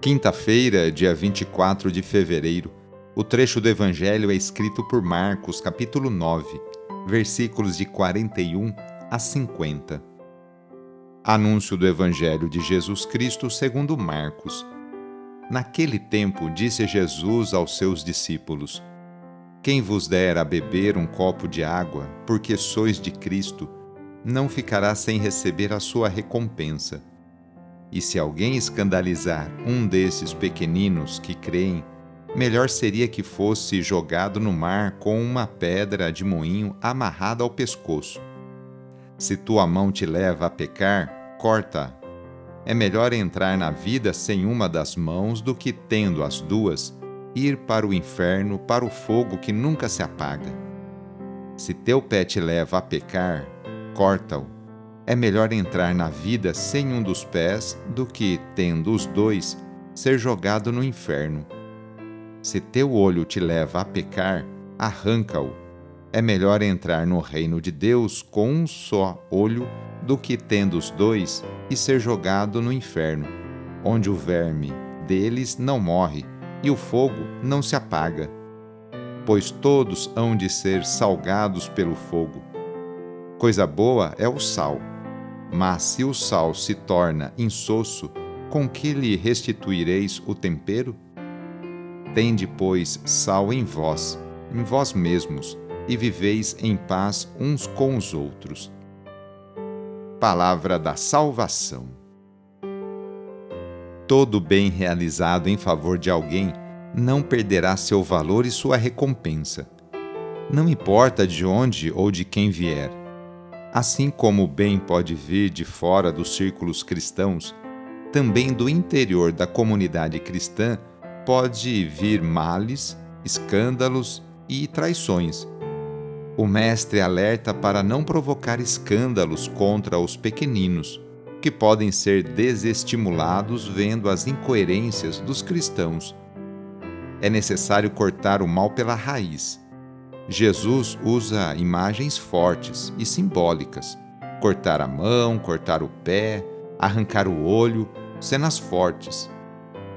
Quinta-feira, dia 24 de fevereiro, o trecho do Evangelho é escrito por Marcos, capítulo 9, versículos de 41 a 50. Anúncio do Evangelho de Jesus Cristo segundo Marcos. Naquele tempo disse Jesus aos seus discípulos: Quem vos der a beber um copo de água, porque sois de Cristo, não ficará sem receber a sua recompensa. E se alguém escandalizar um desses pequeninos que creem, melhor seria que fosse jogado no mar com uma pedra de moinho amarrada ao pescoço. Se tua mão te leva a pecar, corta. É melhor entrar na vida sem uma das mãos do que, tendo as duas, ir para o inferno, para o fogo que nunca se apaga. Se teu pé te leva a pecar, corta-o é melhor entrar na vida sem um dos pés do que, tendo os dois, ser jogado no inferno. Se teu olho te leva a pecar, arranca-o. É melhor entrar no reino de Deus com um só olho do que, tendo os dois, e ser jogado no inferno, onde o verme deles não morre e o fogo não se apaga. Pois todos hão de ser salgados pelo fogo. Coisa boa é o sal mas se o sal se torna insosso, com que lhe restituireis o tempero? Tende, pois, sal em vós, em vós mesmos, e viveis em paz uns com os outros. Palavra da Salvação. Todo bem realizado em favor de alguém não perderá seu valor e sua recompensa. Não importa de onde ou de quem vier Assim como o bem pode vir de fora dos círculos cristãos, também do interior da comunidade cristã pode vir males, escândalos e traições. O Mestre alerta para não provocar escândalos contra os pequeninos, que podem ser desestimulados vendo as incoerências dos cristãos. É necessário cortar o mal pela raiz Jesus usa imagens fortes e simbólicas: cortar a mão, cortar o pé, arrancar o olho, cenas fortes.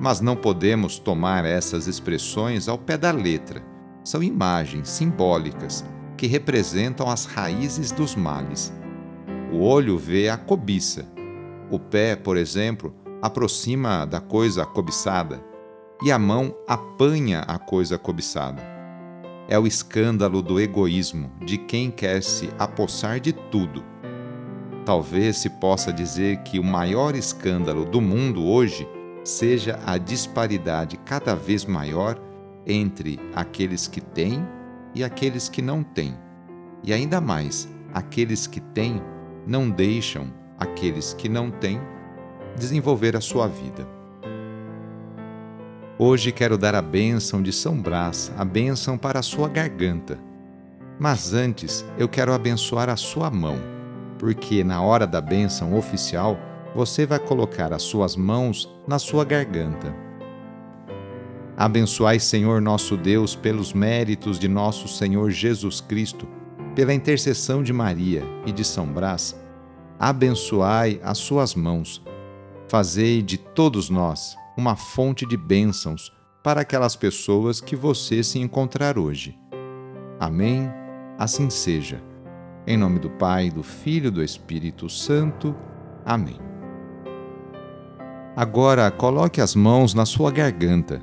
Mas não podemos tomar essas expressões ao pé da letra. São imagens simbólicas que representam as raízes dos males. O olho vê a cobiça. O pé, por exemplo, aproxima da coisa cobiçada e a mão apanha a coisa cobiçada é o escândalo do egoísmo de quem quer se apossar de tudo. Talvez se possa dizer que o maior escândalo do mundo hoje seja a disparidade cada vez maior entre aqueles que têm e aqueles que não têm. E ainda mais, aqueles que têm não deixam aqueles que não têm desenvolver a sua vida. Hoje quero dar a bênção de São Brás, a bênção para a sua garganta. Mas antes eu quero abençoar a sua mão, porque na hora da bênção oficial você vai colocar as suas mãos na sua garganta. Abençoai, Senhor nosso Deus, pelos méritos de nosso Senhor Jesus Cristo, pela intercessão de Maria e de São Brás, abençoai as suas mãos. Fazei de todos nós uma fonte de bênçãos para aquelas pessoas que você se encontrar hoje. Amém? Assim seja. Em nome do Pai, do Filho e do Espírito Santo. Amém. Agora coloque as mãos na sua garganta.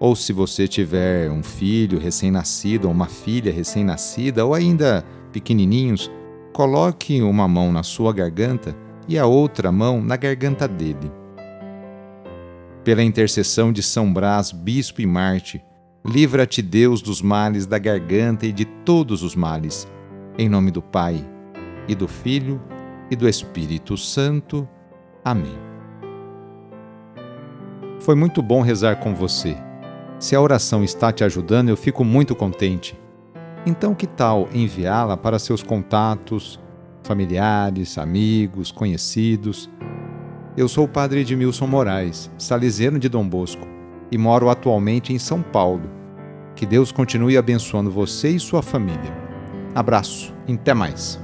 Ou se você tiver um filho recém-nascido ou uma filha recém-nascida ou ainda pequenininhos, coloque uma mão na sua garganta e a outra mão na garganta dele. Pela intercessão de São Brás, bispo e Marte, livra-te Deus dos males da garganta e de todos os males. Em nome do Pai, e do Filho, e do Espírito Santo. Amém. Foi muito bom rezar com você. Se a oração está te ajudando, eu fico muito contente. Então, que tal enviá-la para seus contatos, familiares, amigos, conhecidos? Eu sou o padre Edmilson Moraes, salesiano de Dom Bosco, e moro atualmente em São Paulo. Que Deus continue abençoando você e sua família. Abraço, até mais.